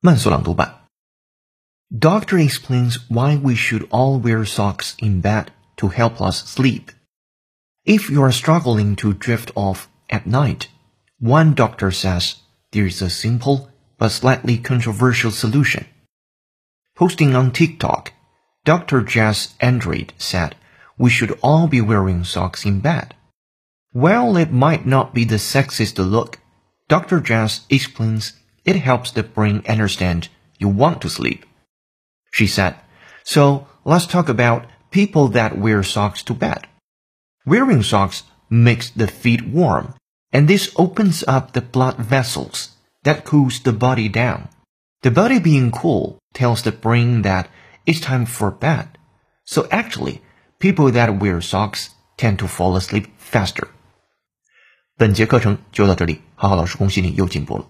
慢速朗读版。Doctor explains why we should all wear socks in bed to help us sleep. If you are struggling to drift off at night, one doctor says there is a simple but slightly controversial solution. Posting on TikTok, Dr. Jess Andrade said we should all be wearing socks in bed. While it might not be the sexiest look, Dr. Jess explains it helps the brain understand you want to sleep. She said, so let's talk about people that wear socks to bed. Wearing socks makes the feet warm, and this opens up the blood vessels that cools the body down. The body being cool tells the brain that it's time for bed. So actually, people that wear socks tend to fall asleep faster. 本节课程就到这里，好好老师恭喜你又进步了。